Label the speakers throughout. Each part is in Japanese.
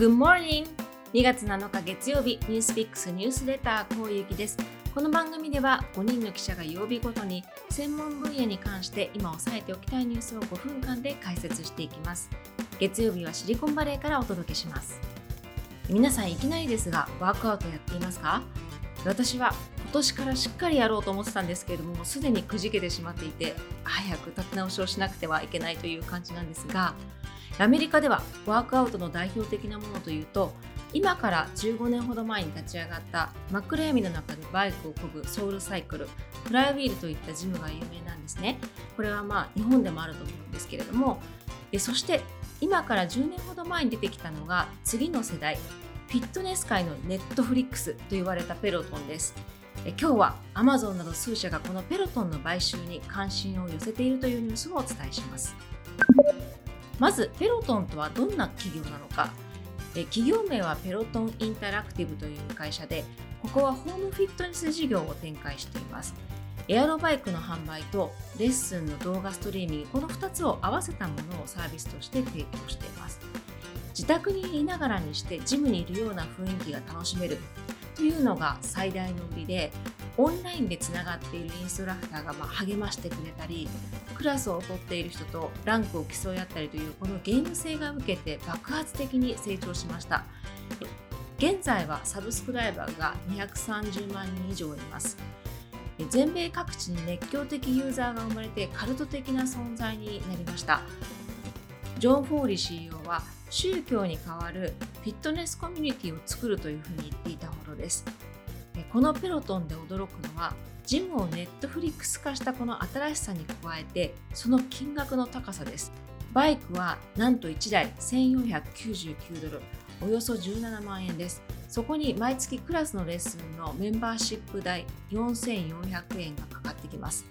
Speaker 1: Good morning! 2月7日月曜日、ニュースピックスニュースレター、こうゆきです。この番組では5人の記者が曜日ごとに専門分野に関して今押さえておきたいニュースを5分間で解説していきます。月曜日はシリコンバレーからお届けします。皆さんいきなりですが、ワークアウトやっていますか？私は今年からしっかりやろうと思ってたんですけれども、すでにくじけてしまっていて、早く立て直しをしなくてはいけないという感じなんですが、アメリカではワークアウトの代表的なものというと今から15年ほど前に立ち上がった真っ暗闇の中でバイクを漕ぐソウルサイクルフライウィールといったジムが有名なんですね。これはまあ日本でもあると思うんですけれどもそして今から10年ほど前に出てきたのが次の世代フィットネス界のネットフリックスと言われたペロトンです。今日はアマゾンなど数社がこのペロトンの買収に関心を寄せているというニュースをお伝えします。まずペロトンとはどんな企業なのか。企業名はペロトンインタラクティブという会社でここはホームフィットネス事業を展開しています。エアロバイクの販売とレッスンの動画ストリーミングこの2つを合わせたものをサービスとして提供しています。自宅にいながらにしてジムにいるような雰囲気が楽しめる。というのが最大の売りでオンラインでつながっているインストラクターがま励ましてくれたりクラスを取っている人とランクを競い合ったりというこのゲーム性が受けて爆発的に成長しました。現在はサブスクライバーが230万人以上います。全米各地に熱狂的ユーザーが生まれてカルト的な存在になりました。ジョン・フォーリ CEO は宗教に代わるフィットネスコミュニティを作るというふうに言っていたほどです。このペロトンで驚くのはジムをネットフリックス化したこの新しさに加えてその金額の高さです。バイクはなんと1台1499ドルおよそ17万円です。そこに毎月クラスのレッスンのメンバーシップ代4400円がかかってきます。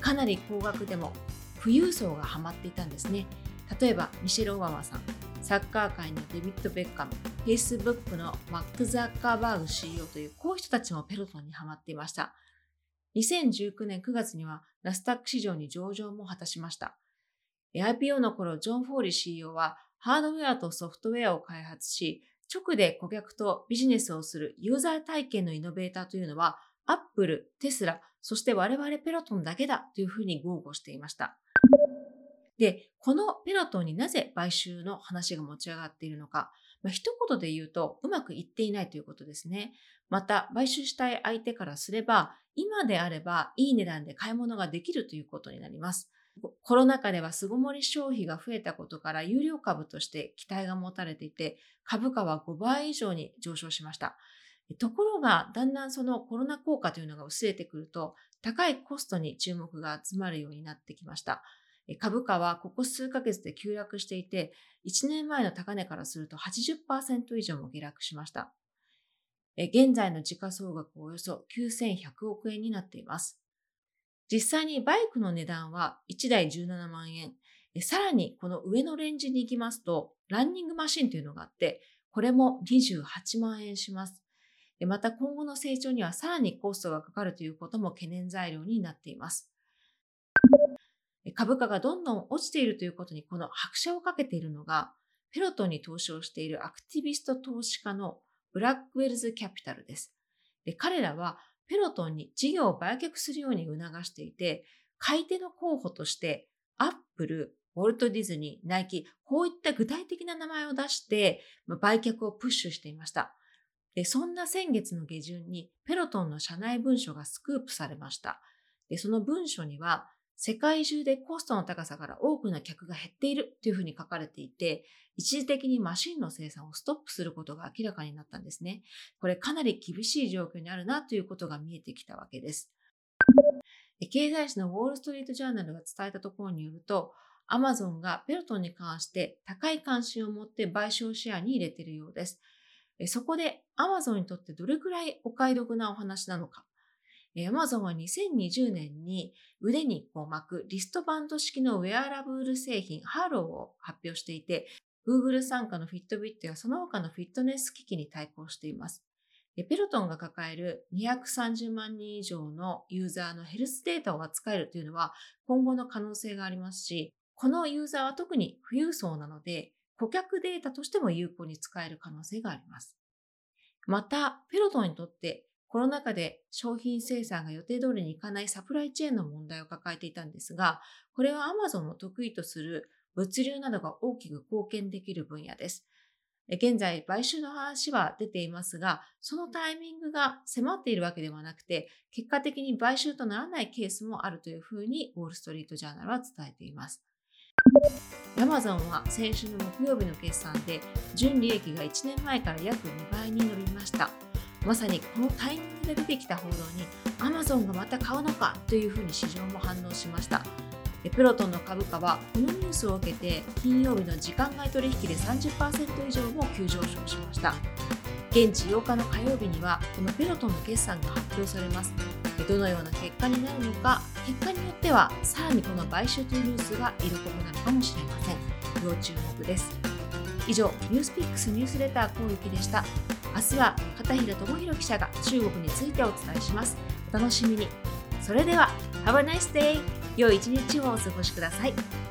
Speaker 1: かなり高額でも富裕層がハマっていたんですね。例えばミシェル・オバマさん。サッカー界のデビッド・ベッカム、Facebook のマック・ザッカーバーグ CEO というこういう人たちもペロトンにハマっていました。2019年9月にはナスタック市場に上場も果たしました。IPO の頃、ジョン・フォーリー CEO はハードウェアとソフトウェアを開発し、直で顧客とビジネスをするユーザー体験のイノベーターというのは、アップル、テスラ、そして我々ペロトンだけだというふうに豪語していました。で、このペロトンになぜ買収の話が持ち上がっているのか、まあ、一言で言うとうまくいっていないということですね。また、買収したい相手からすれば、今であればいい値段で買い物ができるということになります。コロナ禍では巣ごもり消費が増えたことから有料株として期待が持たれていて、株価は5倍以上に上昇しました。ところが、だんだんそのコロナ効果というのが薄れてくると、高いコストに注目が集まるようになってきました。株価はここ数ヶ月で急落していて、1年前の高値からすると80%以上も下落しました。現在の時価総額およそ9100億円になっています。実際にバイクの値段は1台17万円。さらにこの上のレンジに行きますと、ランニングマシンというのがあって、これも28万円します。また今後の成長にはさらにコストがかかるということも懸念材料になっています。株価がどんどん落ちているということにこの拍車をかけているのが、ペロトンに投資をしているアクティビスト投資家のブラックウェルズキャピタルです。で彼らはペロトンに事業を売却するように促していて、買い手の候補としてアップル、ウォルト・ディズニー、ナイキ、こういった具体的な名前を出して売却をプッシュしていました。でそんな先月の下旬にペロトンの社内文書がスクープされました。でその文書には世界中でコストの高さから多くの客が減っているというふうに書かれていて、一時的にマシンの生産をストップすることが明らかになったんですね。これかなり厳しい状況にあるなということが見えてきたわけです。経済誌のウォール・ストリート・ジャーナルが伝えたところによると、アマゾンがペロトンに関して高い関心を持って賠償シェアに入れているようです。そこでアマゾンにとってどれくらいお買い得なお話なのか。Amazon は2020年に腕にこう巻くリストバンド式のウェアラブル製品 Halo を発表していて、Google 参加のフィットビットやその他のフィットネス機器に対抗しています。 Peloton が抱える230万人以上のユーザーのヘルスデータを扱えるというのは今後の可能性がありますし、このユーザーは特に富裕層なので、顧客データとしても有効に使える可能性があります。また、ペロトンにとってコロナ禍で商品生産が予定通りにいかないサプライチェーンの問題を抱えていたんですが、これは Amazon の得意とする物流などが大きく貢献できる分野です。現在、買収の話は出ていますが、そのタイミングが迫っているわけではなくて、結果的に買収とならないケースもあるというふうに、ウォール・ストリート・ジャーナルは伝えています。アマゾンは先週の木曜日の決算で、純利益が1年前から約2倍に伸びました。まさにこのタイミングで出てきた報道に、アマゾンがまた買うのかというふうに市場も反応しました。プロトンの株価はこのニュースを受けて金曜日の時間外取引で30%以上も急上昇しました。現地8日の火曜日にはこのペロトンの決算が発表されます。どのような結果になるのか結果によってはさらにこの買収というニュースが色濃くなるかもしれません。要注目です。以上ニュースピックスニュースレター攻撃でした。明日は片平智弘記者が中国についてお伝えしますお楽しみにそれでは Have a nice day! 良い一日をお過ごしください。